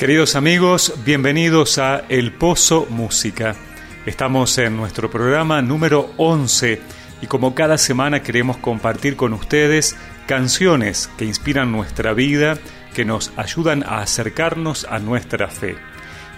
Queridos amigos, bienvenidos a El Pozo Música. Estamos en nuestro programa número 11 y como cada semana queremos compartir con ustedes canciones que inspiran nuestra vida, que nos ayudan a acercarnos a nuestra fe.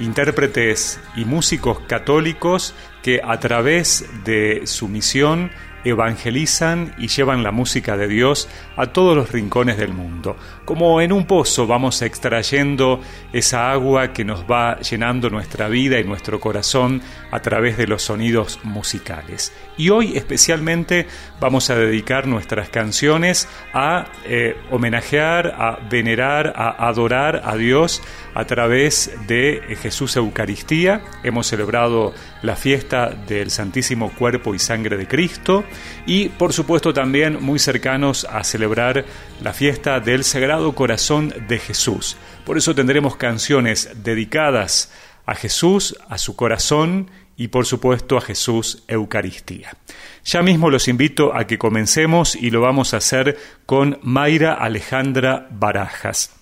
Intérpretes y músicos católicos que a través de su misión evangelizan y llevan la música de Dios a todos los rincones del mundo. Como en un pozo vamos extrayendo esa agua que nos va llenando nuestra vida y nuestro corazón a través de los sonidos musicales. Y hoy especialmente vamos a dedicar nuestras canciones a eh, homenajear, a venerar, a adorar a Dios a través de Jesús Eucaristía. Hemos celebrado la fiesta del Santísimo Cuerpo y Sangre de Cristo y por supuesto también muy cercanos a celebrar la fiesta del Sagrado Corazón de Jesús. Por eso tendremos canciones dedicadas a Jesús, a su corazón y por supuesto a Jesús Eucaristía. Ya mismo los invito a que comencemos y lo vamos a hacer con Mayra Alejandra Barajas.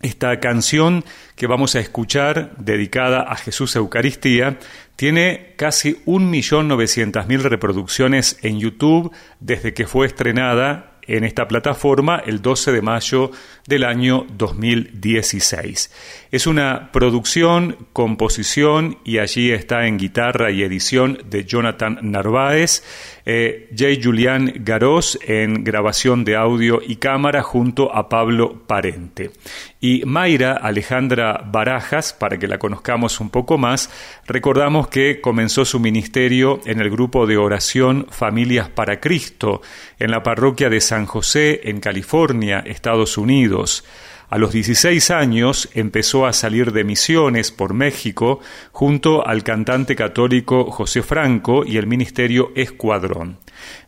Esta canción que vamos a escuchar, dedicada a Jesús Eucaristía, tiene casi 1.900.000 reproducciones en YouTube desde que fue estrenada en esta plataforma el 12 de mayo del año 2016. Es una producción, composición y allí está en guitarra y edición de Jonathan Narváez, eh, J. Julián Garós en grabación de audio y cámara junto a Pablo Parente. Y Mayra Alejandra Barajas, para que la conozcamos un poco más, recordamos que comenzó su ministerio en el grupo de oración Familias para Cristo, en la parroquia de San José, en California, Estados Unidos. A los 16 años empezó a salir de misiones por México junto al cantante católico José Franco y el ministerio Escuadrón.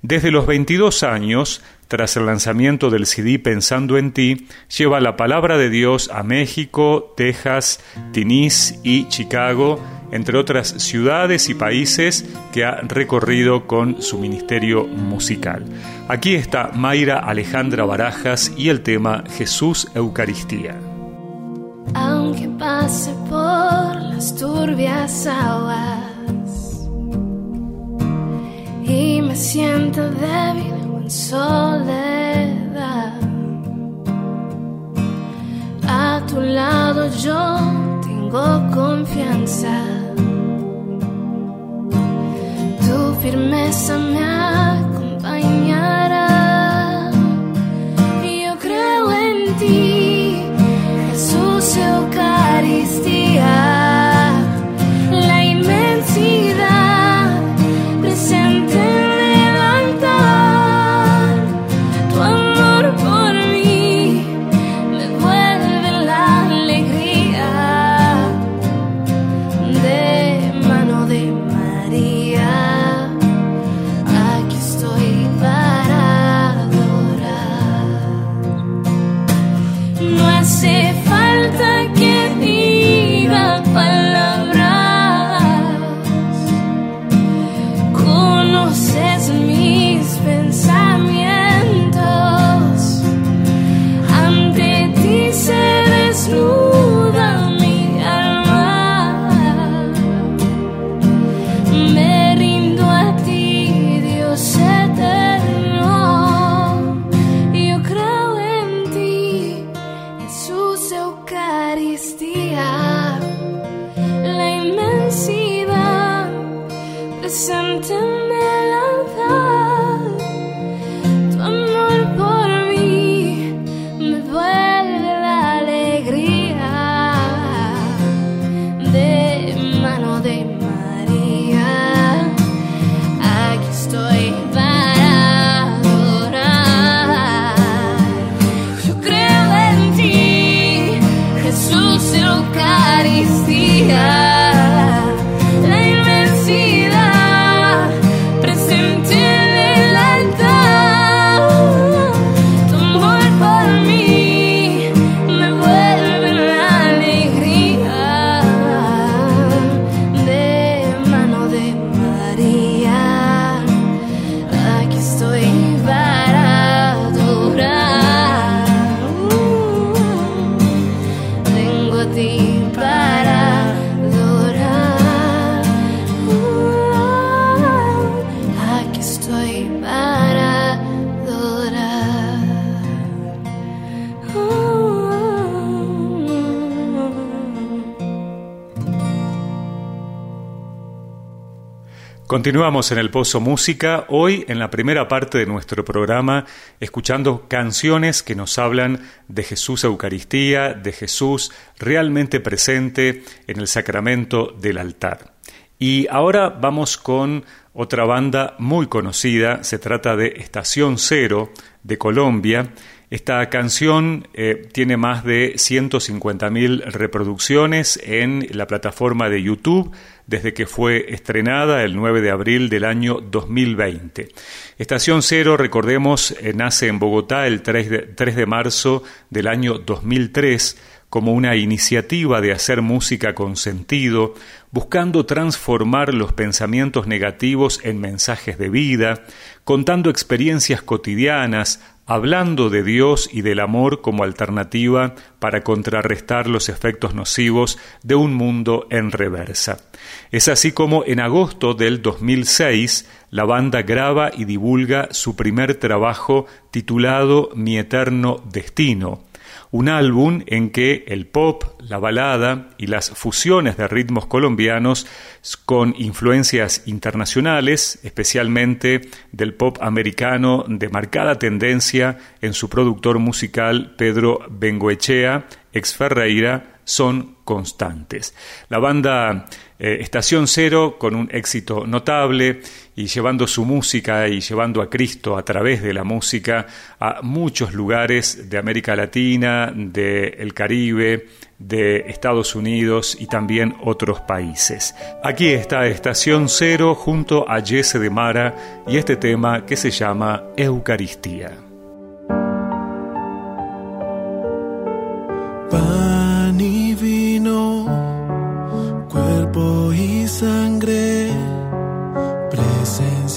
Desde los 22 años, tras el lanzamiento del CD Pensando en ti, lleva la palabra de Dios a México, Texas, Tinis y Chicago, entre otras ciudades y países que ha recorrido con su ministerio musical. Aquí está Mayra Alejandra Barajas y el tema Jesús Eucaristía. Aunque pase por las turbias aguas y me siento débil o en soledad, a tu lado yo tengo confianza. firmeza me acompañará. Continuamos en el Pozo Música, hoy en la primera parte de nuestro programa, escuchando canciones que nos hablan de Jesús Eucaristía, de Jesús realmente presente en el sacramento del altar. Y ahora vamos con otra banda muy conocida, se trata de Estación Cero de Colombia, esta canción eh, tiene más de 150.000 reproducciones en la plataforma de YouTube desde que fue estrenada el 9 de abril del año 2020. Estación Cero, recordemos, eh, nace en Bogotá el 3 de, 3 de marzo del año 2003 como una iniciativa de hacer música con sentido, buscando transformar los pensamientos negativos en mensajes de vida, contando experiencias cotidianas, hablando de Dios y del amor como alternativa para contrarrestar los efectos nocivos de un mundo en reversa. Es así como en agosto del 2006 la banda graba y divulga su primer trabajo titulado Mi eterno destino, un álbum en que el pop, la balada y las fusiones de ritmos colombianos con influencias internacionales, especialmente del pop americano de marcada tendencia en su productor musical Pedro Bengoechea, ex Ferreira, son constantes. La banda eh, Estación Cero, con un éxito notable y llevando su música y llevando a Cristo a través de la música a muchos lugares de América Latina, del Caribe, de Estados Unidos y también otros países. Aquí está Estación Cero junto a Jesse de Mara y este tema que se llama Eucaristía.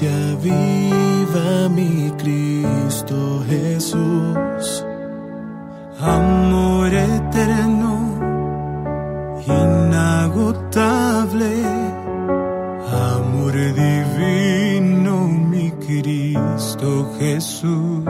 Presencia viva mi Cristo Jesús, amor eterno, inagotable, amor divino mi Cristo Jesús,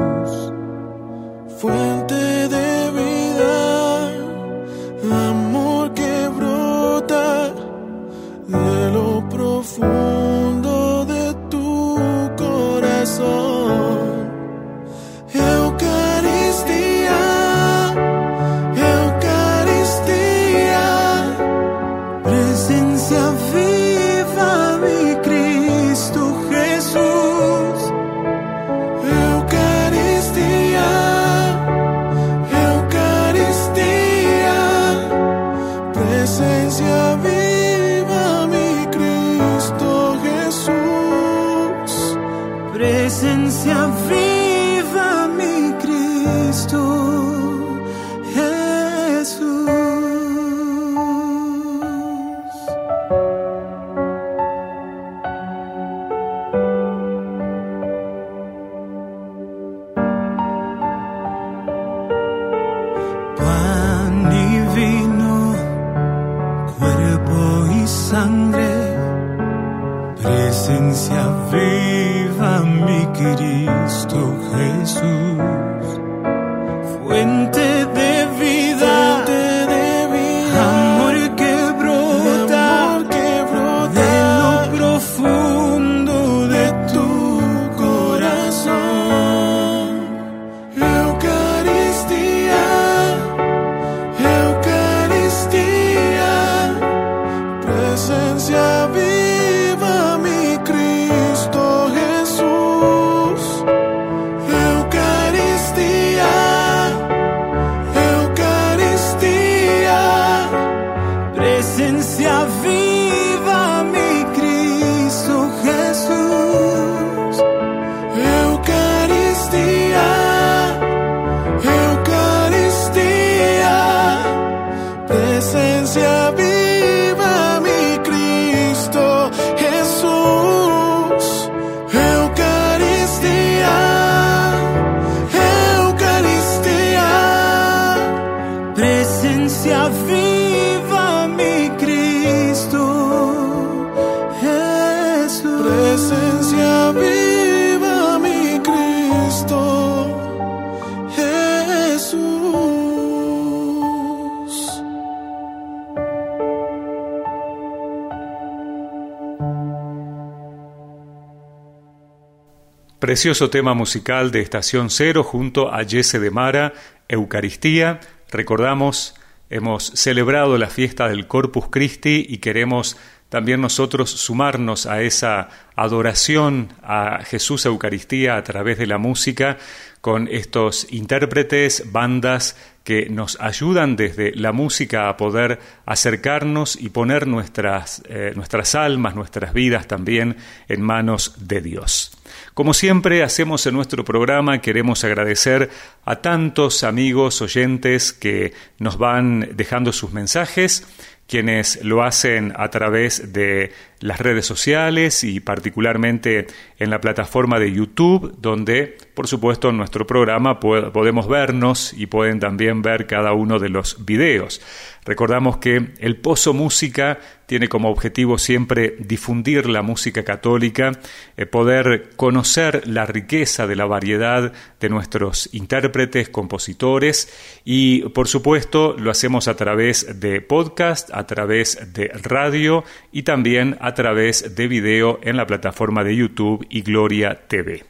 Precioso tema musical de Estación Cero junto a Jesse de Mara, Eucaristía. Recordamos, hemos celebrado la fiesta del Corpus Christi y queremos también nosotros sumarnos a esa adoración a Jesús Eucaristía a través de la música con estos intérpretes, bandas que nos ayudan desde la música a poder acercarnos y poner nuestras, eh, nuestras almas, nuestras vidas también en manos de Dios. Como siempre hacemos en nuestro programa, queremos agradecer a tantos amigos oyentes que nos van dejando sus mensajes quienes lo hacen a través de las redes sociales y particularmente en la plataforma de YouTube, donde por supuesto en nuestro programa podemos vernos y pueden también ver cada uno de los videos. Recordamos que el Pozo Música tiene como objetivo siempre difundir la música católica, eh, poder conocer la riqueza de la variedad de nuestros intérpretes, compositores y por supuesto lo hacemos a través de podcast, a través de radio y también a través de video en la plataforma de YouTube y Gloria TV.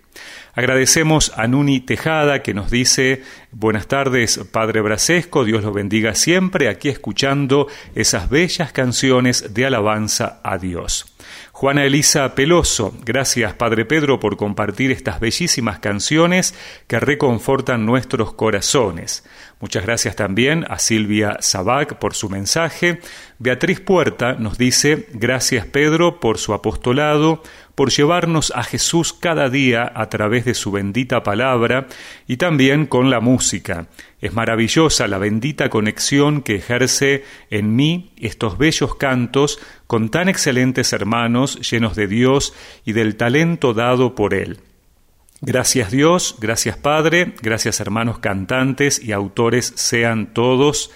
Agradecemos a Nuni Tejada que nos dice buenas tardes Padre Brasesco, Dios lo bendiga siempre, aquí escuchando esas bellas canciones de alabanza a Dios. Juana Elisa Peloso, gracias Padre Pedro por compartir estas bellísimas canciones que reconfortan nuestros corazones. Muchas gracias también a Silvia Sabac por su mensaje. Beatriz Puerta nos dice, gracias Pedro por su apostolado, por llevarnos a Jesús cada día a través de su bendita palabra y también con la música. Es maravillosa la bendita conexión que ejerce en mí estos bellos cantos con tan excelentes hermanos llenos de Dios y del talento dado por Él. Gracias Dios, gracias Padre, gracias hermanos cantantes y autores sean todos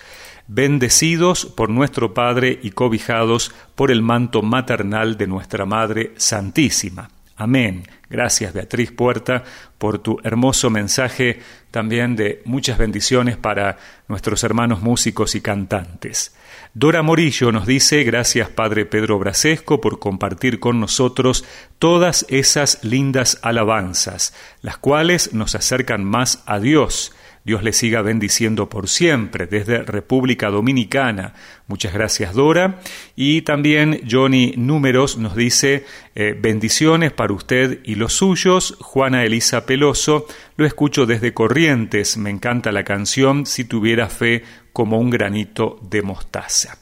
bendecidos por nuestro Padre y cobijados por el manto maternal de nuestra Madre Santísima. Amén. Gracias Beatriz Puerta por tu hermoso mensaje también de muchas bendiciones para nuestros hermanos músicos y cantantes. Dora Morillo nos dice, gracias Padre Pedro Brasesco por compartir con nosotros todas esas lindas alabanzas, las cuales nos acercan más a Dios Dios le siga bendiciendo por siempre desde República Dominicana. Muchas gracias Dora. Y también Johnny Números nos dice eh, bendiciones para usted y los suyos. Juana Elisa Peloso, lo escucho desde Corrientes. Me encanta la canción Si tuviera fe como un granito de mostaza.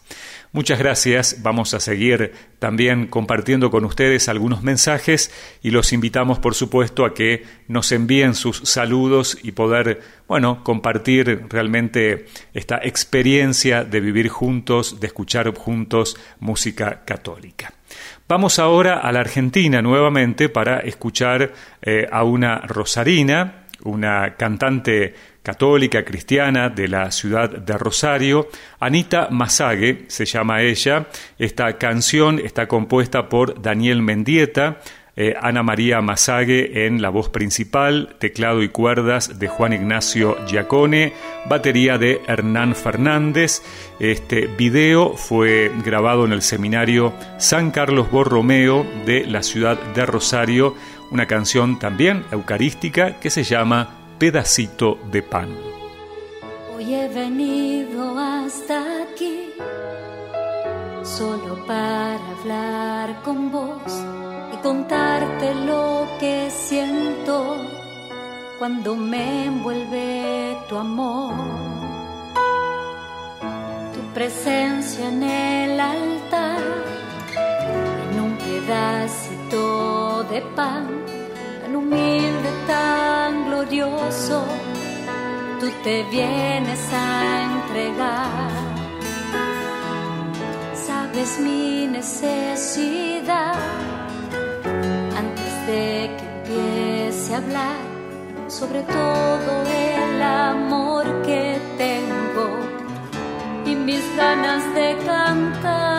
Muchas gracias. Vamos a seguir también compartiendo con ustedes algunos mensajes y los invitamos, por supuesto, a que nos envíen sus saludos y poder, bueno, compartir realmente esta experiencia de vivir juntos, de escuchar juntos música católica. Vamos ahora a la Argentina nuevamente para escuchar eh, a una rosarina, una cantante católica cristiana de la ciudad de Rosario, Anita Masague se llama ella. Esta canción está compuesta por Daniel Mendieta, eh, Ana María Masague en la voz principal, teclado y cuerdas de Juan Ignacio Giacone, batería de Hernán Fernández. Este video fue grabado en el seminario San Carlos Borromeo de la ciudad de Rosario, una canción también eucarística que se llama pedacito de pan. Hoy he venido hasta aquí solo para hablar con vos y contarte lo que siento cuando me envuelve tu amor. Tu presencia en el altar, en un pedacito de pan humilde, tan glorioso, tú te vienes a entregar. Sabes mi necesidad antes de que empiece a hablar sobre todo el amor que tengo y mis ganas de cantar.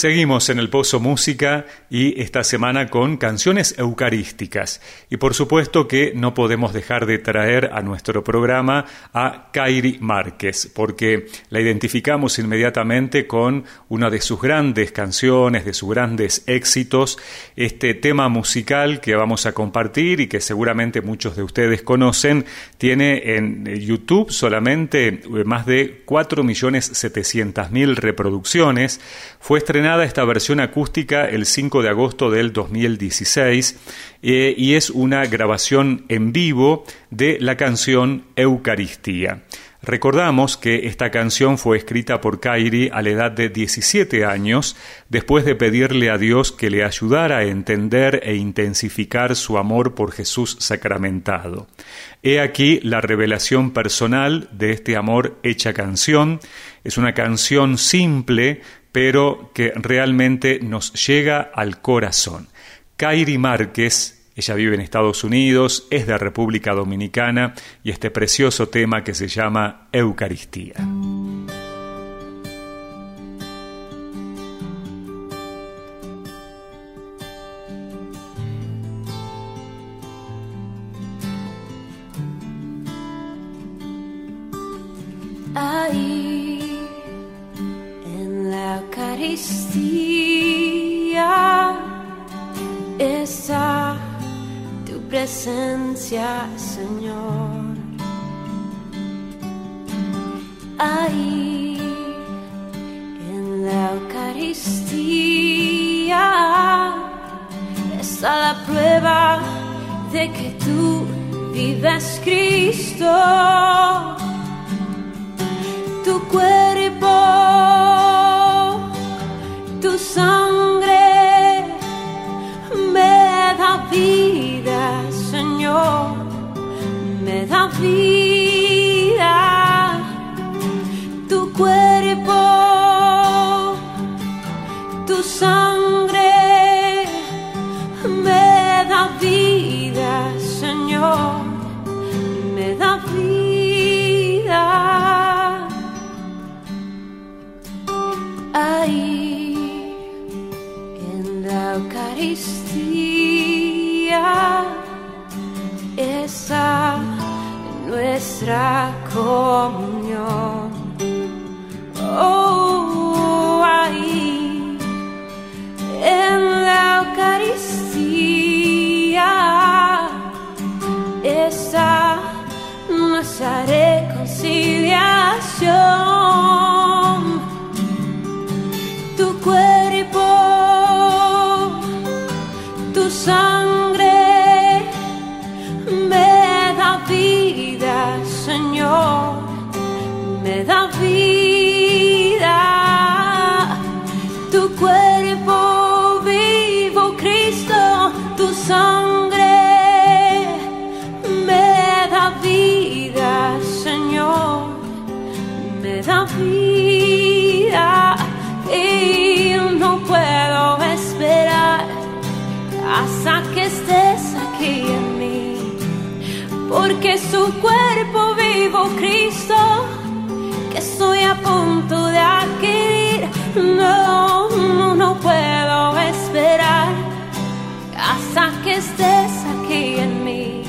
Seguimos en el Pozo Música y esta semana con canciones eucarísticas. Y por supuesto que no podemos dejar de traer a nuestro programa a Kairi Márquez, porque la identificamos inmediatamente con una de sus grandes canciones, de sus grandes éxitos, este tema musical que vamos a compartir y que seguramente muchos de ustedes conocen, tiene en YouTube solamente eh, más de 4.700.000 reproducciones. Fue esta versión acústica el 5 de agosto del 2016 eh, y es una grabación en vivo de la canción Eucaristía. Recordamos que esta canción fue escrita por Kairi a la edad de 17 años, después de pedirle a Dios que le ayudara a entender e intensificar su amor por Jesús sacramentado. He aquí la revelación personal de este amor hecha canción. Es una canción simple, pero que realmente nos llega al corazón. Kairi Márquez ella vive en Estados Unidos, es de República Dominicana y este precioso tema que se llama Eucaristía. Eucaristía está tu presencia, Señor. Ahí en la Eucaristía está la prueba de que tú vives, Cristo tu cuerpo, tu sangre me da vida, Señor, me da vida. Tu cuerpo, tu sangre comunión. Oh, ahí en la Eucaristía está nuestra reconciliación. Señor, me da vida. Tu cuerpo vivo, Cristo, tu sangre me da vida, Señor, me da vida. Y no puedo esperar hasta que estés aquí en mí, porque su cuerpo Cristo, que estoy a punto de adquirir. No, no, no puedo esperar hasta que estés aquí en mí,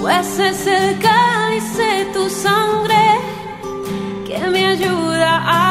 pues es el cáliz de tu sangre que me ayuda a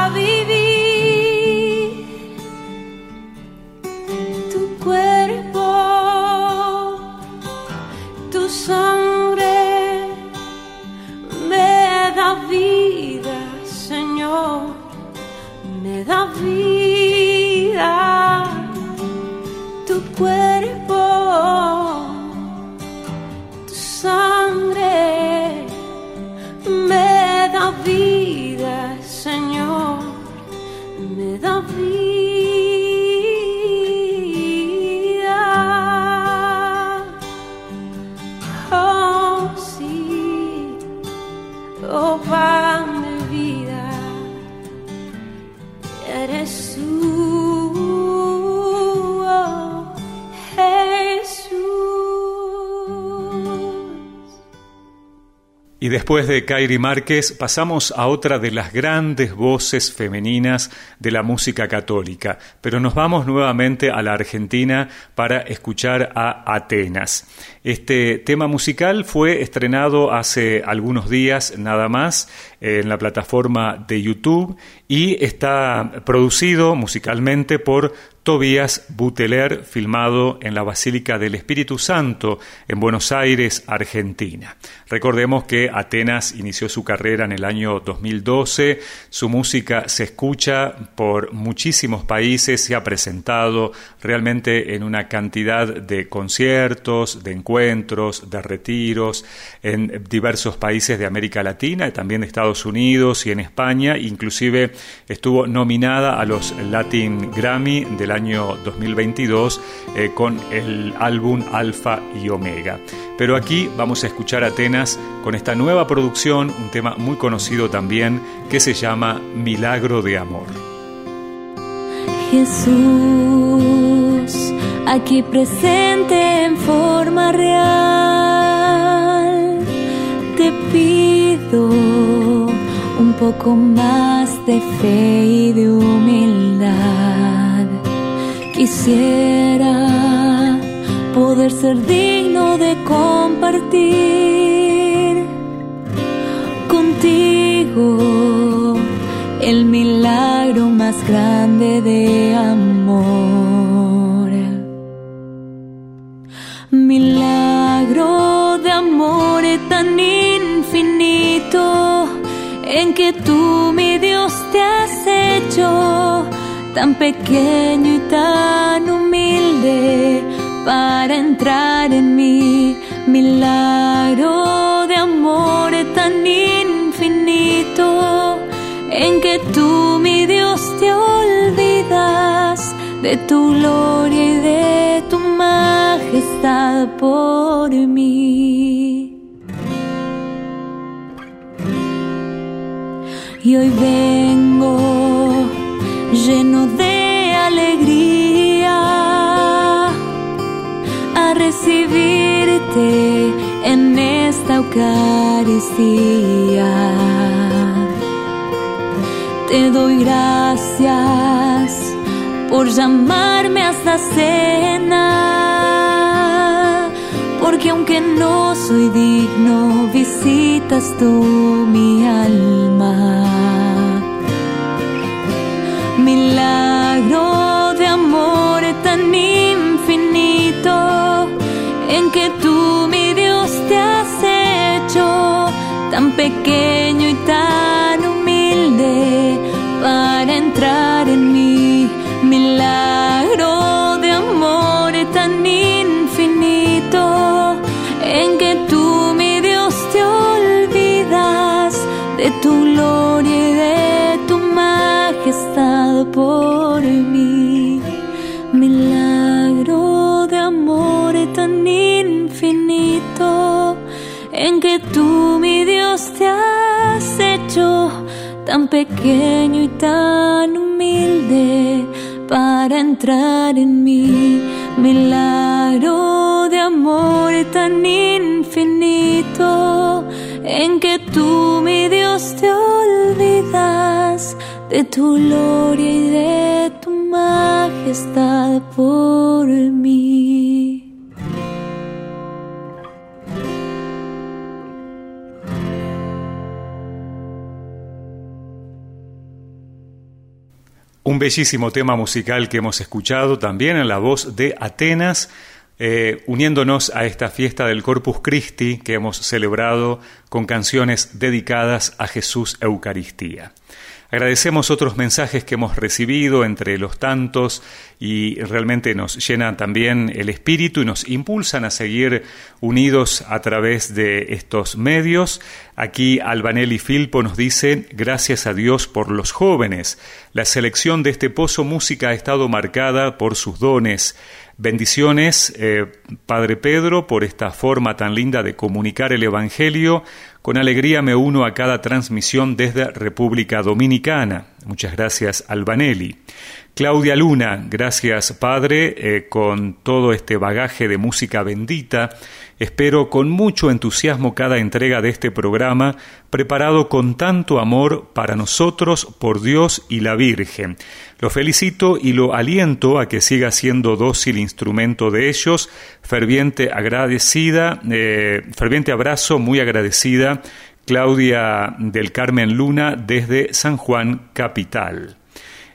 después de Kairi Márquez pasamos a otra de las grandes voces femeninas de la música católica, pero nos vamos nuevamente a la Argentina para escuchar a Atenas. Este tema musical fue estrenado hace algunos días nada más en la plataforma de YouTube y está producido musicalmente por Tobías Buteler, filmado en la Basílica del Espíritu Santo en Buenos Aires, Argentina. Recordemos que Atenas inició su carrera en el año 2012, su música se escucha por muchísimos países, se ha presentado realmente en una cantidad de conciertos, de encuentros, de retiros en diversos países de América Latina y también de Estados Unidos y en España, inclusive estuvo nominada a los Latin Grammy del año 2022 eh, con el álbum Alfa y Omega. Pero aquí vamos a escuchar a Atenas con esta nueva producción, un tema muy conocido también que se llama Milagro de Amor. Jesús, aquí presente en forma real, te pido un poco más de fe y de humildad. Quisiera poder ser digno de compartir contigo el milagro más grande de amor. Milagro de amor tan infinito en que tú, mi Dios, te has hecho tan pequeño y tan humilde para entrar en mí. Milagro de amor tan infinito en que tú, mi Dios, te olvidas de tu gloria y de tu majestad por mí. Y hoy vengo lleno de alegría a recibirte en esta Eucaristía. Te doy gracias por llamarme a esta cena, por porque aunque no soy digno, visitas tú mi alma. Tan pequeño y tan humilde para entrar en mí. Milagro de amor tan infinito en que tú, mi Dios, te olvidas de tu gloria y de tu majestad por mí. Bellísimo tema musical que hemos escuchado también en la voz de Atenas, eh, uniéndonos a esta fiesta del Corpus Christi que hemos celebrado con canciones dedicadas a Jesús Eucaristía. Agradecemos otros mensajes que hemos recibido entre los tantos y realmente nos llenan también el espíritu y nos impulsan a seguir unidos a través de estos medios. Aquí Albanelli Filpo nos dice, gracias a Dios por los jóvenes. La selección de este pozo música ha estado marcada por sus dones. Bendiciones, eh, Padre Pedro, por esta forma tan linda de comunicar el Evangelio. Con alegría me uno a cada transmisión desde República Dominicana. Muchas gracias, Albanelli. Claudia Luna, gracias Padre, eh, con todo este bagaje de música bendita. Espero con mucho entusiasmo cada entrega de este programa, preparado con tanto amor para nosotros, por Dios y la Virgen. Lo felicito y lo aliento a que siga siendo dócil instrumento de ellos. Ferviente agradecida, eh, ferviente abrazo, muy agradecida. Claudia del Carmen Luna desde San Juan Capital.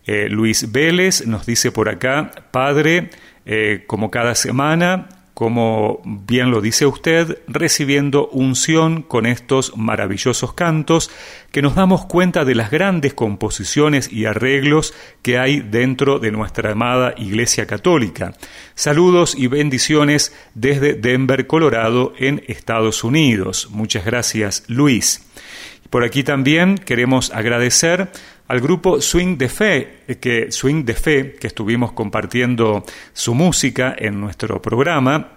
Eh, Luis Vélez nos dice por acá, Padre, eh, como cada semana, como bien lo dice usted, recibiendo unción con estos maravillosos cantos, que nos damos cuenta de las grandes composiciones y arreglos que hay dentro de nuestra amada Iglesia Católica. Saludos y bendiciones desde Denver, Colorado, en Estados Unidos. Muchas gracias, Luis. Por aquí también queremos agradecer al grupo Swing de Fe, eh, que Swing de Fe, que estuvimos compartiendo su música en nuestro programa.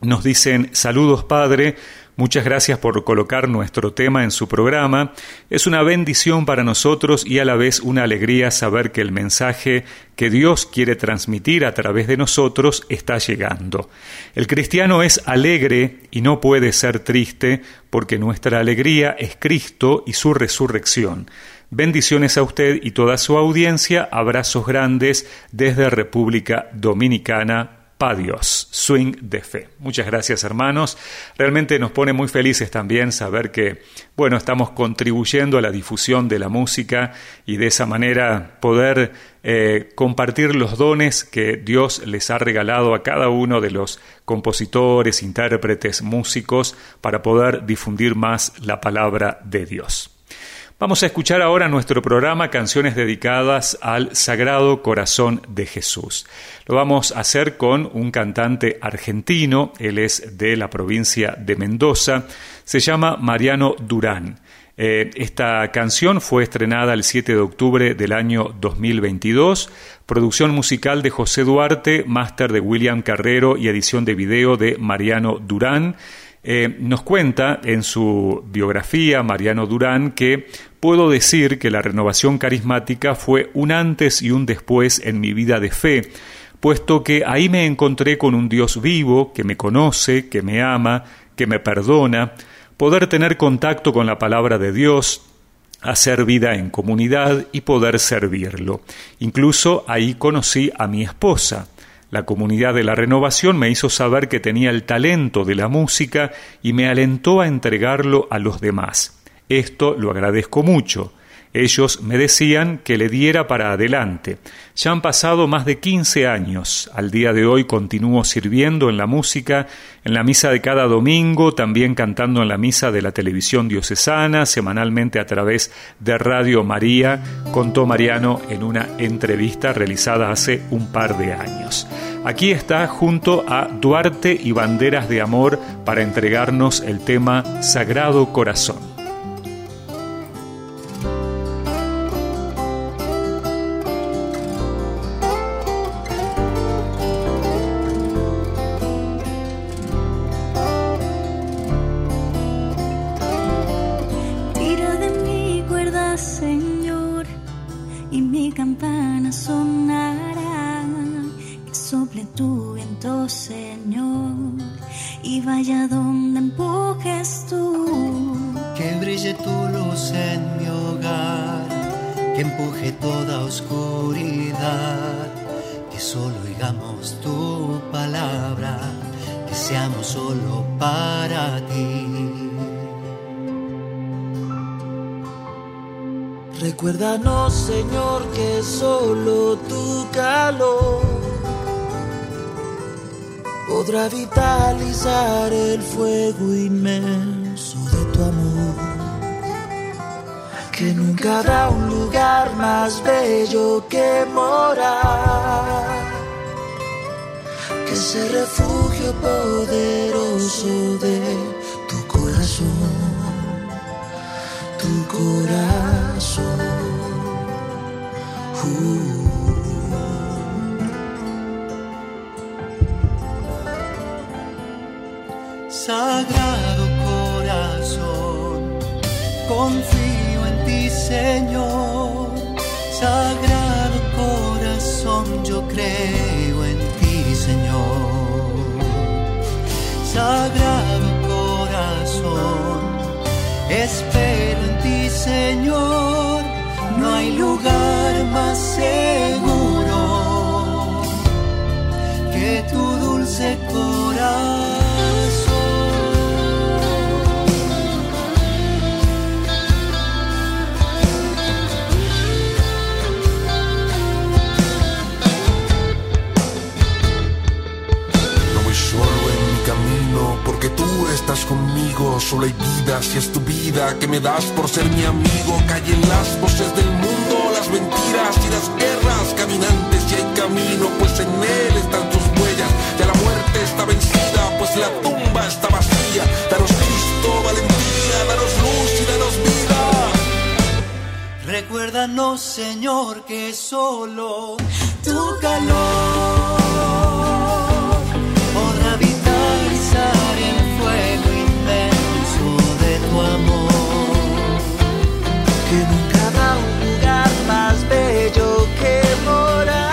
Nos dicen saludos Padre, muchas gracias por colocar nuestro tema en su programa. Es una bendición para nosotros y a la vez una alegría saber que el mensaje que Dios quiere transmitir a través de nosotros está llegando. El cristiano es alegre y no puede ser triste porque nuestra alegría es Cristo y su resurrección. Bendiciones a usted y toda su audiencia. Abrazos grandes desde República Dominicana. Pa Dios, swing de fe. Muchas gracias hermanos. Realmente nos pone muy felices también saber que, bueno, estamos contribuyendo a la difusión de la música y de esa manera poder eh, compartir los dones que Dios les ha regalado a cada uno de los compositores, intérpretes, músicos, para poder difundir más la palabra de Dios. Vamos a escuchar ahora nuestro programa Canciones dedicadas al Sagrado Corazón de Jesús. Lo vamos a hacer con un cantante argentino, él es de la provincia de Mendoza, se llama Mariano Durán. Eh, esta canción fue estrenada el 7 de octubre del año 2022, producción musical de José Duarte, máster de William Carrero y edición de video de Mariano Durán. Eh, nos cuenta en su biografía Mariano Durán que puedo decir que la renovación carismática fue un antes y un después en mi vida de fe, puesto que ahí me encontré con un Dios vivo que me conoce, que me ama, que me perdona, poder tener contacto con la palabra de Dios, hacer vida en comunidad y poder servirlo. Incluso ahí conocí a mi esposa. La comunidad de la renovación me hizo saber que tenía el talento de la música y me alentó a entregarlo a los demás. Esto lo agradezco mucho. Ellos me decían que le diera para adelante. Ya han pasado más de 15 años. Al día de hoy continúo sirviendo en la música, en la misa de cada domingo, también cantando en la misa de la televisión diocesana, semanalmente a través de Radio María, contó Mariano en una entrevista realizada hace un par de años. Aquí está junto a Duarte y Banderas de Amor para entregarnos el tema Sagrado Corazón. Recuérdanos, Señor, que solo tu calor podrá vitalizar el fuego inmenso de tu amor. Que nunca habrá un lugar más bello que morar. Que ese refugio poderoso de tu corazón tu corazón. Lugar me das por ser mi amigo. Callen las voces del mundo, las mentiras y las guerras caminantes y hay camino, pues en él están tus huellas. Ya la muerte está vencida, pues la tumba está vacía. Danos Cristo, valentía, danos luz y danos vida. Recuérdanos, Señor, que solo tu calor Yo que mora.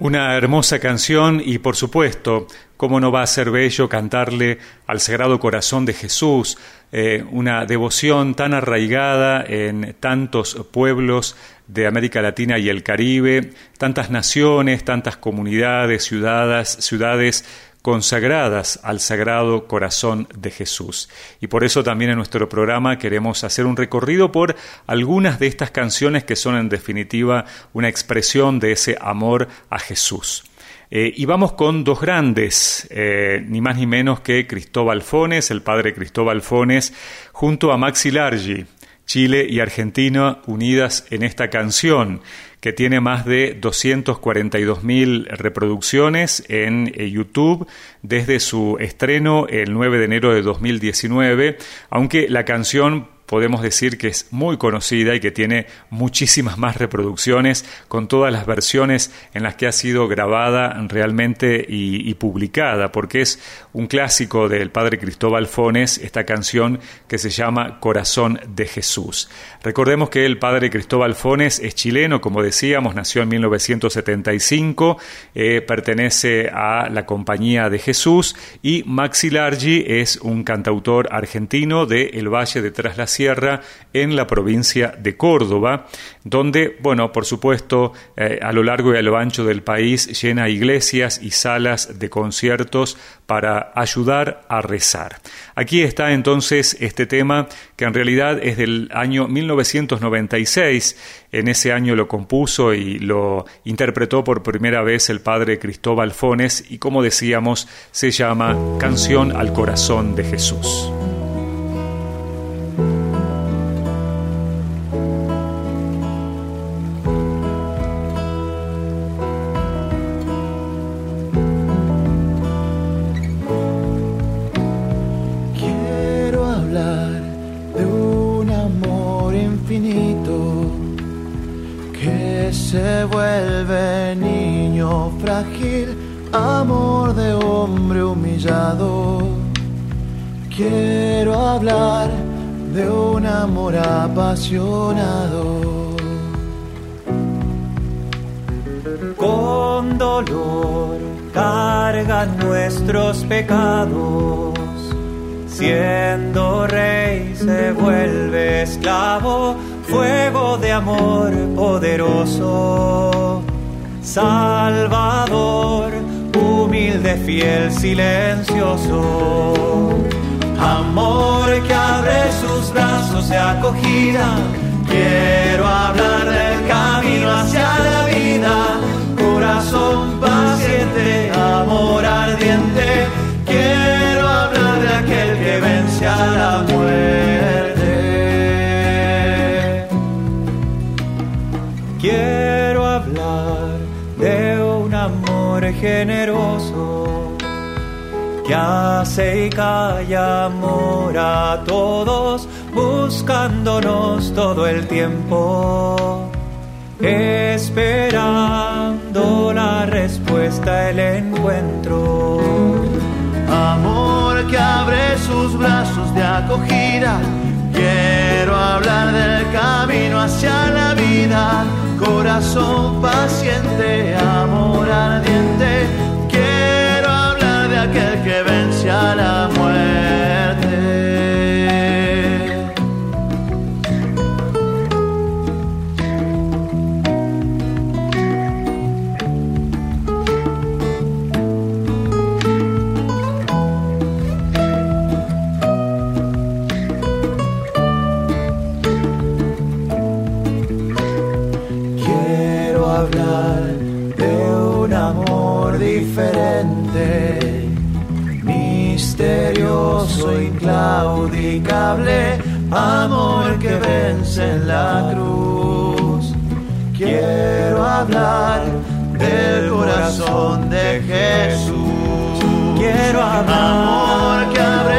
Una hermosa canción y por supuesto, ¿cómo no va a ser bello cantarle al Sagrado Corazón de Jesús? Eh, una devoción tan arraigada en tantos pueblos de América Latina y el Caribe, tantas naciones, tantas comunidades, ciudades, ciudades consagradas al Sagrado Corazón de Jesús. Y por eso también en nuestro programa queremos hacer un recorrido por algunas de estas canciones que son en definitiva una expresión de ese amor a Jesús. Eh, y vamos con dos grandes, eh, ni más ni menos que Cristóbal Fones, el padre Cristóbal Fones, junto a Maxi Largi, Chile y Argentina unidas en esta canción que tiene más de 242 mil reproducciones en eh, YouTube desde su estreno el 9 de enero de 2019, aunque la canción podemos decir que es muy conocida y que tiene muchísimas más reproducciones con todas las versiones en las que ha sido grabada realmente y, publicada, porque es un clásico del padre Cristóbal Fones, esta canción que se llama Corazón de Jesús. Recordemos que el padre Cristóbal Fones es chileno, como decíamos, nació en 1975, eh, pertenece a la Compañía de Jesús y Maxi Largi es un cantautor argentino de El Valle de Tras Sierra en la provincia de Córdoba, donde, bueno, por supuesto, eh, a lo largo y a lo ancho del país llena iglesias y salas de conciertos para ayudar a rezar. Aquí está entonces este tema que en realidad es del año 1996. En ese año lo compuso y lo interpretó por primera vez el padre Cristóbal Fones y como decíamos se llama Canción al Corazón de Jesús. Con dolor cargan nuestros pecados, siendo rey se vuelve esclavo, fuego de amor poderoso, salvador, humilde, fiel, silencioso acogida. Quiero hablar del camino hacia la vida, corazón paciente, amor ardiente. Quiero hablar de aquel que vence a la muerte. Quiero hablar de un amor generoso que hace y calla amor a todos, buscándonos todo el tiempo, esperando la respuesta, el encuentro. Amor que abre sus brazos de acogida, quiero hablar del camino hacia la vida, corazón paciente, en la cruz. Quiero hablar del corazón de Jesús. Quiero amor que abre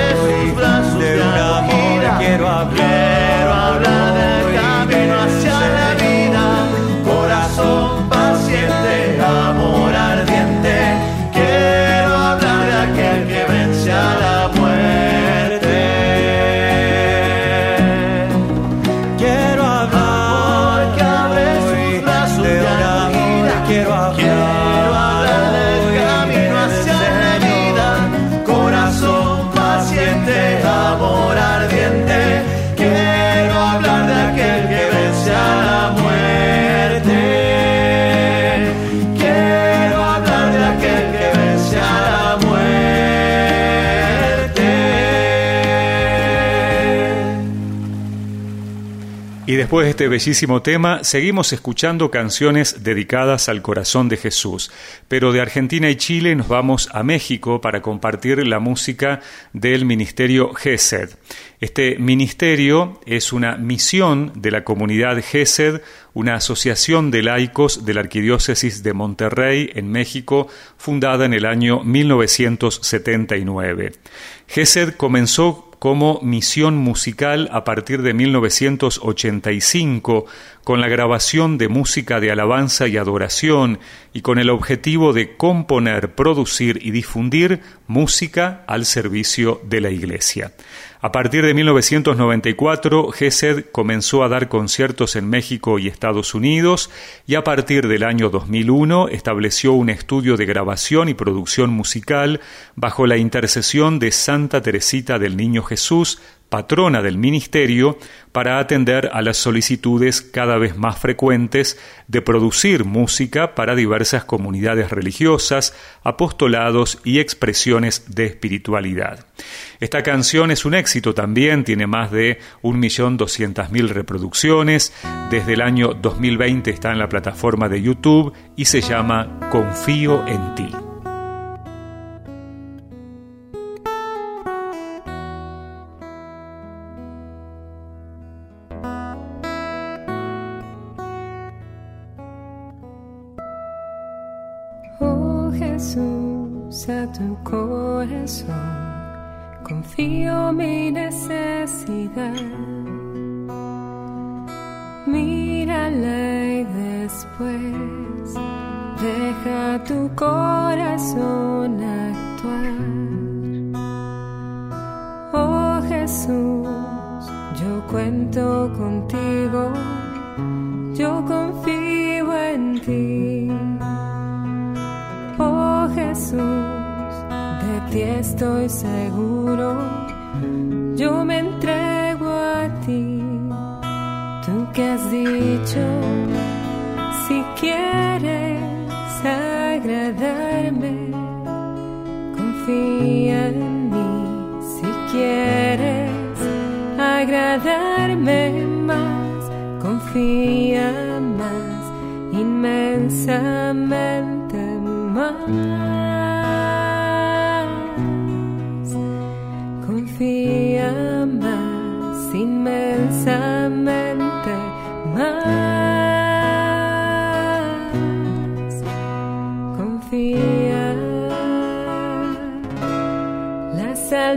después de este bellísimo tema, seguimos escuchando canciones dedicadas al corazón de Jesús. Pero de Argentina y Chile nos vamos a México para compartir la música del Ministerio GESED. Este ministerio es una misión de la comunidad GESED, una asociación de laicos de la Arquidiócesis de Monterrey, en México, fundada en el año 1979. GESED comenzó como misión musical a partir de 1985 con la grabación de música de alabanza y adoración y con el objetivo de componer, producir y difundir música al servicio de la Iglesia. A partir de 1994, GESED comenzó a dar conciertos en México y Estados Unidos y a partir del año 2001 estableció un estudio de grabación y producción musical bajo la intercesión de Santa Teresita del Niño Jesús, patrona del ministerio, para atender a las solicitudes cada vez más frecuentes de producir música para diversas comunidades religiosas, apostolados y expresiones de espiritualidad. Esta canción es un éxito también, tiene más de 1.200.000 reproducciones, desde el año 2020 está en la plataforma de YouTube y se llama Confío en ti. Corazón, confío mi necesidad. Mírala y después deja tu corazón actuar. Oh Jesús, yo cuento contigo, yo confío en ti. Ti estoy seguro, yo me entrego a ti. Tú que has dicho, si quieres agradarme, confía en mí. Si quieres agradarme más, confía más inmensamente más.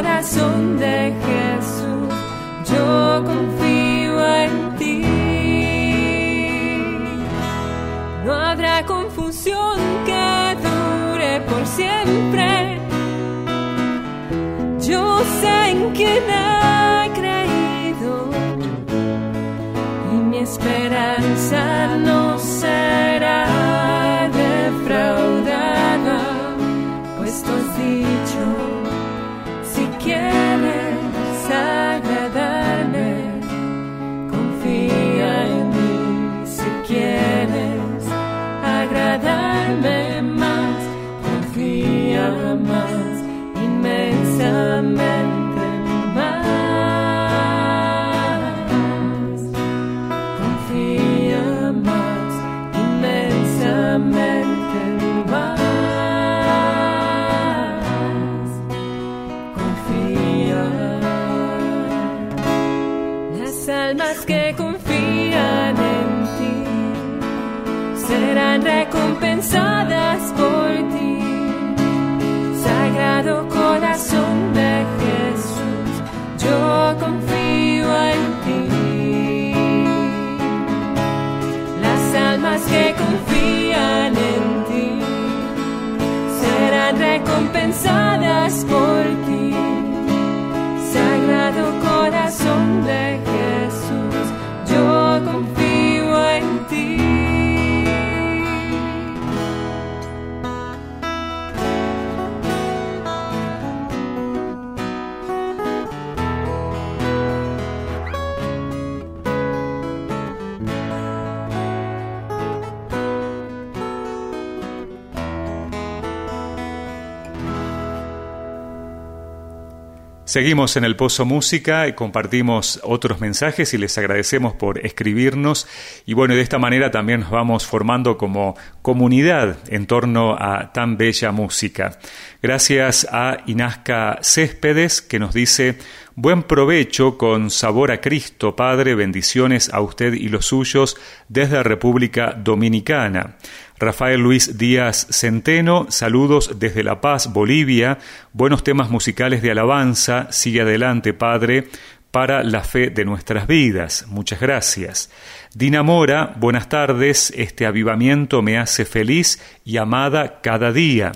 Corazón de Jesús, yo confío en ti. No habrá confusión que dure por siempre. Yo sé en quién he creído esperanza no será inmensamente. Recompensadas Seguimos en el Pozo Música y compartimos otros mensajes y les agradecemos por escribirnos. Y bueno, de esta manera también nos vamos formando como comunidad en torno a tan bella música. Gracias a Inasca Céspedes que nos dice, buen provecho con sabor a Cristo, Padre, bendiciones a usted y los suyos desde República Dominicana. Rafael Luis Díaz Centeno, saludos desde La Paz, Bolivia, buenos temas musicales de alabanza, sigue adelante, Padre, para la fe de nuestras vidas. Muchas gracias. Dina Mora, buenas tardes, este avivamiento me hace feliz y amada cada día.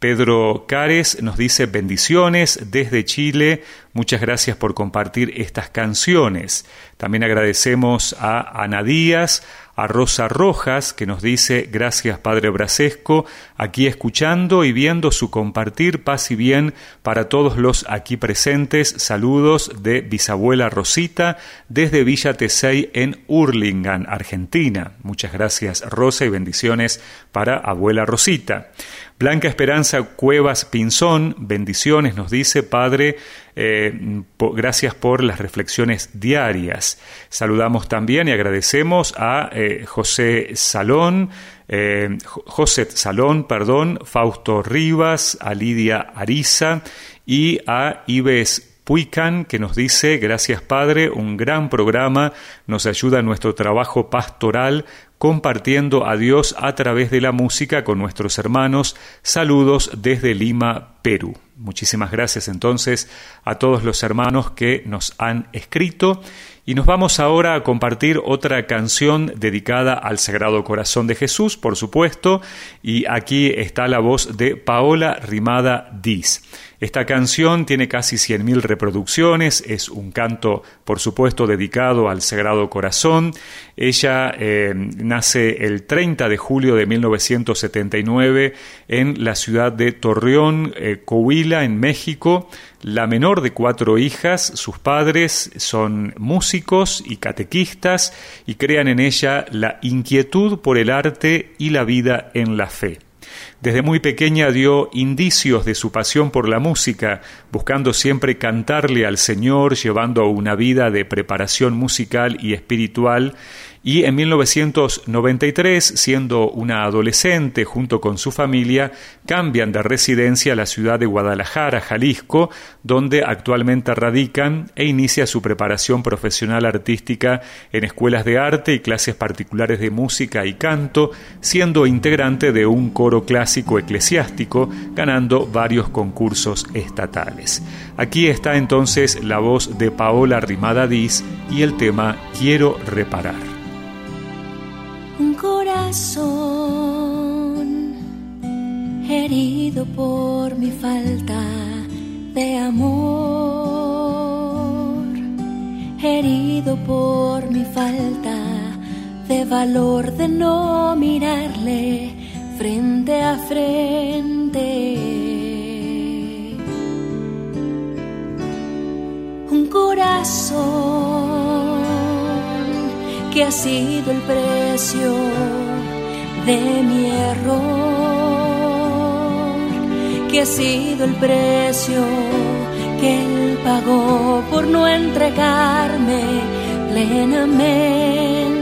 Pedro Cares nos dice bendiciones desde Chile, muchas gracias por compartir estas canciones. También agradecemos a Ana Díaz, a Rosa Rojas, que nos dice, gracias Padre Brasesco, aquí escuchando y viendo su compartir, paz y bien para todos los aquí presentes. Saludos de bisabuela Rosita desde Villa Tesey en Hurlingham, Argentina. Muchas gracias Rosa y bendiciones para abuela Rosita. Blanca Esperanza Cuevas Pinzón, bendiciones, nos dice Padre, eh, gracias por las reflexiones diarias. Saludamos también y agradecemos a eh, José Salón, eh, José Salón, perdón, Fausto Rivas, a Lidia Ariza y a Ives Puican, que nos dice, gracias Padre, un gran programa, nos ayuda en nuestro trabajo pastoral compartiendo a Dios a través de la música con nuestros hermanos. Saludos desde Lima, Perú. Muchísimas gracias entonces a todos los hermanos que nos han escrito y nos vamos ahora a compartir otra canción dedicada al Sagrado Corazón de Jesús, por supuesto, y aquí está la voz de Paola Rimada Diz. Esta canción tiene casi 100.000 reproducciones, es un canto, por supuesto, dedicado al Sagrado Corazón. Ella eh, nace el 30 de julio de 1979 en la ciudad de Torreón, eh, Coahuila, en México. La menor de cuatro hijas, sus padres son músicos y catequistas y crean en ella la inquietud por el arte y la vida en la fe. Desde muy pequeña dio indicios de su pasión por la música, buscando siempre cantarle al Señor, llevando una vida de preparación musical y espiritual, y en 1993, siendo una adolescente junto con su familia, cambian de residencia a la ciudad de Guadalajara, Jalisco, donde actualmente radican e inicia su preparación profesional artística en escuelas de arte y clases particulares de música y canto, siendo integrante de un coro clásico eclesiástico, ganando varios concursos estatales. Aquí está entonces la voz de Paola Rimadadís y el tema Quiero reparar un corazón herido por mi falta de amor, herido por mi falta de valor de no mirarle frente a frente. Un corazón que ha sido el precio de mi error, que ha sido el precio que él pagó por no entregarme plenamente.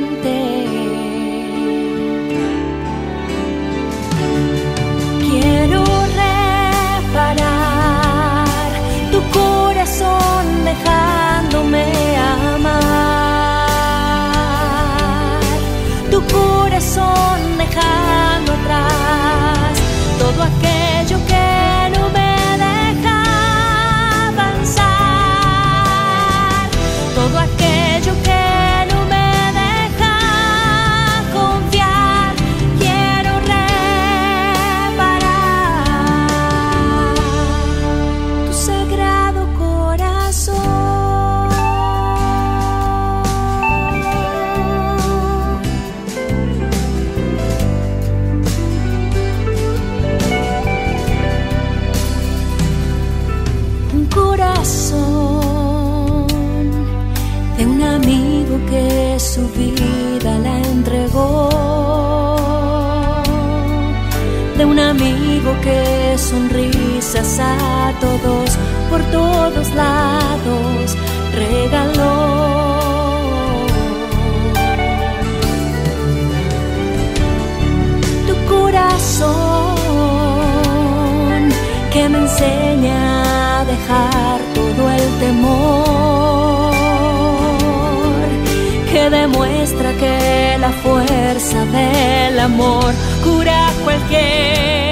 Sonrisas a todos, por todos lados, regaló. Tu corazón que me enseña a dejar todo el temor, que demuestra que la fuerza del amor cura cualquier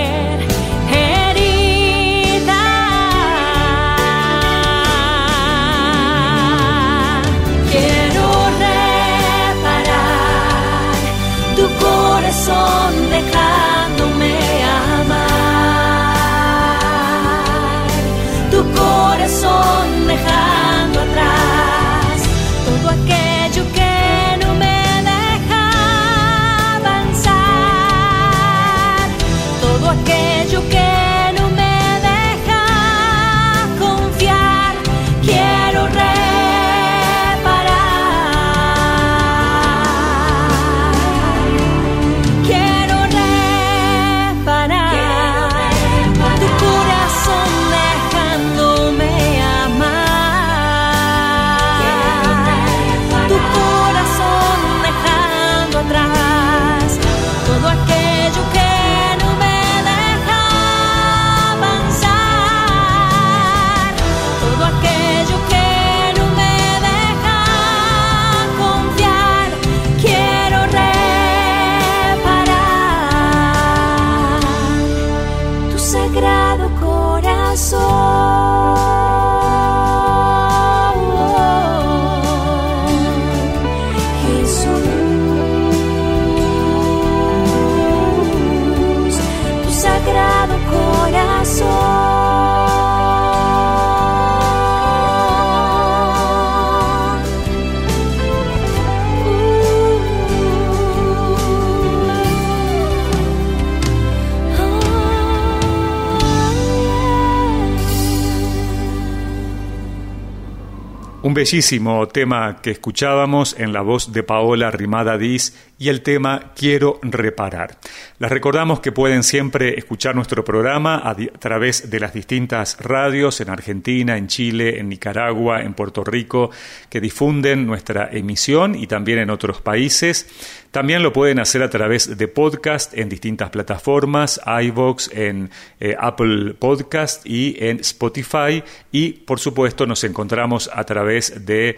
bellísimo tema que escuchábamos en la voz de Paola Rimada Diz y el tema Quiero reparar. Les recordamos que pueden siempre escuchar nuestro programa a, través de las distintas radios en Argentina, en Chile, en Nicaragua, en Puerto Rico, que difunden nuestra emisión y también en otros países. También lo pueden hacer a través de podcast en distintas plataformas, iVoox, en eh, Apple Podcast y en Spotify. Y por supuesto nos encontramos a través de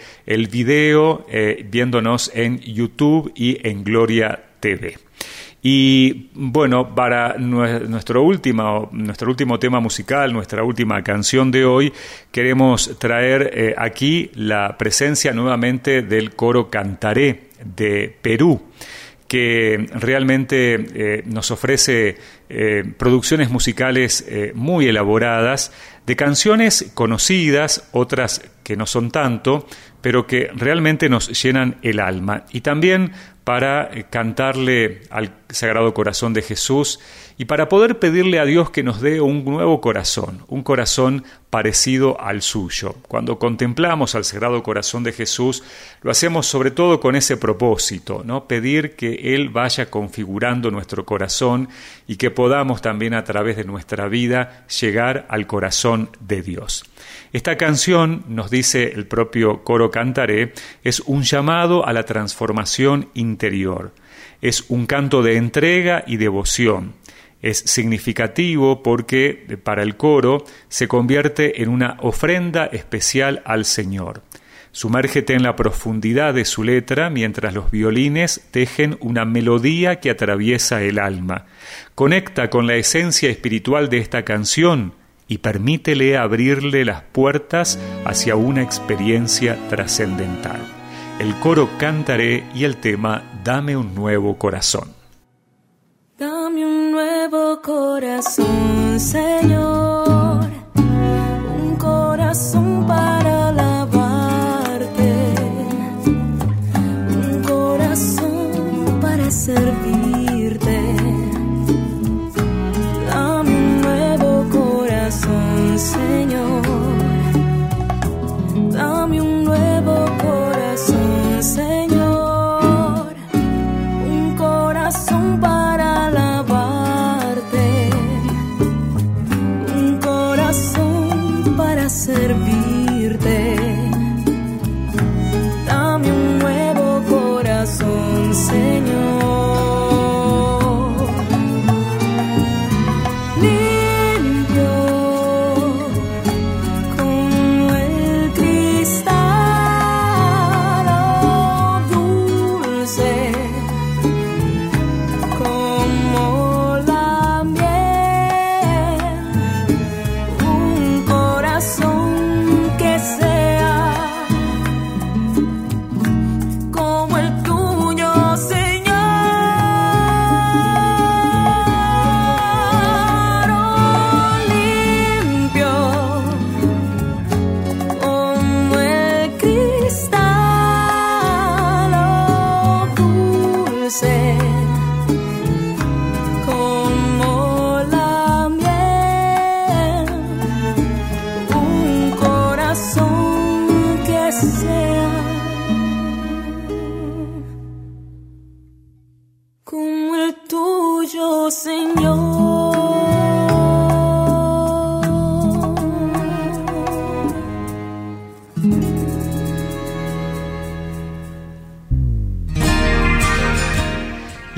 video eh, viéndonos en YouTube y en Gloria TV. Y bueno, para nue- nuestro último, nuestro último tema musical, nuestra última canción de hoy, queremos traer eh, aquí la presencia nuevamente del coro Cantaré de Perú que realmente eh, nos ofrece eh, producciones musicales muy elaboradas, de canciones conocidas, otras que no son tanto, pero que realmente nos llenan el alma. Y también para eh, cantarle al Sagrado Corazón de Jesús y para poder pedirle a Dios que nos dé un nuevo corazón, un corazón parecido al suyo. Cuando contemplamos al Sagrado Corazón de Jesús, lo hacemos sobre todo con ese propósito, ¿no? Pedir que Él vaya configurando nuestro corazón y que podamos también a través de nuestra vida llegar al corazón de Dios. Esta canción, nos dice el propio coro Cantaré, es un llamado a la transformación interior. Es un canto de entrega y devoción. Es significativo porque para el coro se convierte en una ofrenda especial al Señor. Sumérgete en la profundidad de su letra mientras los violines tejen una melodía que atraviesa el alma. Conecta con la esencia espiritual de esta canción y permítele abrirle las puertas hacia una experiencia trascendental. El coro cantaré y el tema Dame un nuevo corazón. Dame un nuevo corazón, Señor,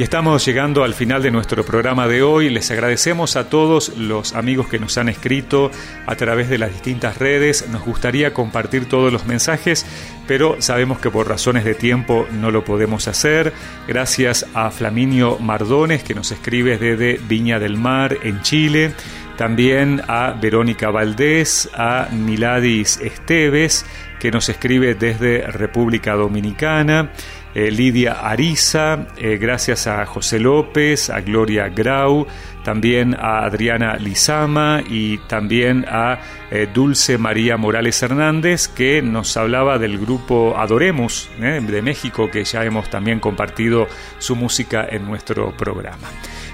Y estamos llegando al final de nuestro programa de hoy. Les agradecemos a todos los amigos que nos han escrito a través de las distintas redes. Nos gustaría compartir todos los mensajes, pero sabemos que por razones de tiempo no lo podemos hacer. Gracias a Flaminio Mardones que nos escribe desde Viña del Mar en Chile. También a Verónica Valdés, a Miladis Esteves, que nos escribe desde República Dominicana. Eh, Lidia Ariza, eh, gracias a José López, a Gloria Grau, también a Adriana Lizama y también a eh, Dulce María Morales Hernández, que nos hablaba del grupo Adoremos de México, que ya hemos también compartido su música en nuestro programa.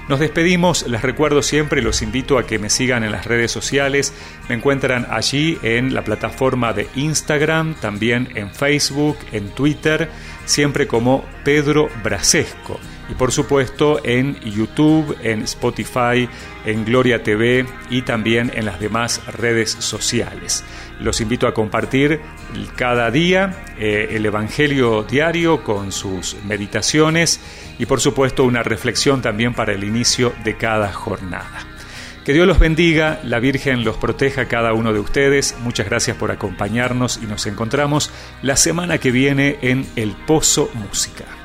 Nos despedimos, les recuerdo siempre, los invito a que me sigan en las redes sociales, me encuentran allí en la plataforma de Instagram, también en Facebook, en Twitter, siempre como Pedro Brasesco. Y por supuesto en YouTube, en Spotify, en Gloria TV y también en las demás redes sociales. Los invito a compartir cada día eh, el Evangelio diario con sus meditaciones y por supuesto una reflexión también para el inicio de cada jornada. Que Dios los bendiga, la Virgen los proteja a cada uno de ustedes. Muchas gracias por acompañarnos y nos encontramos la semana que viene en El Pozo Música.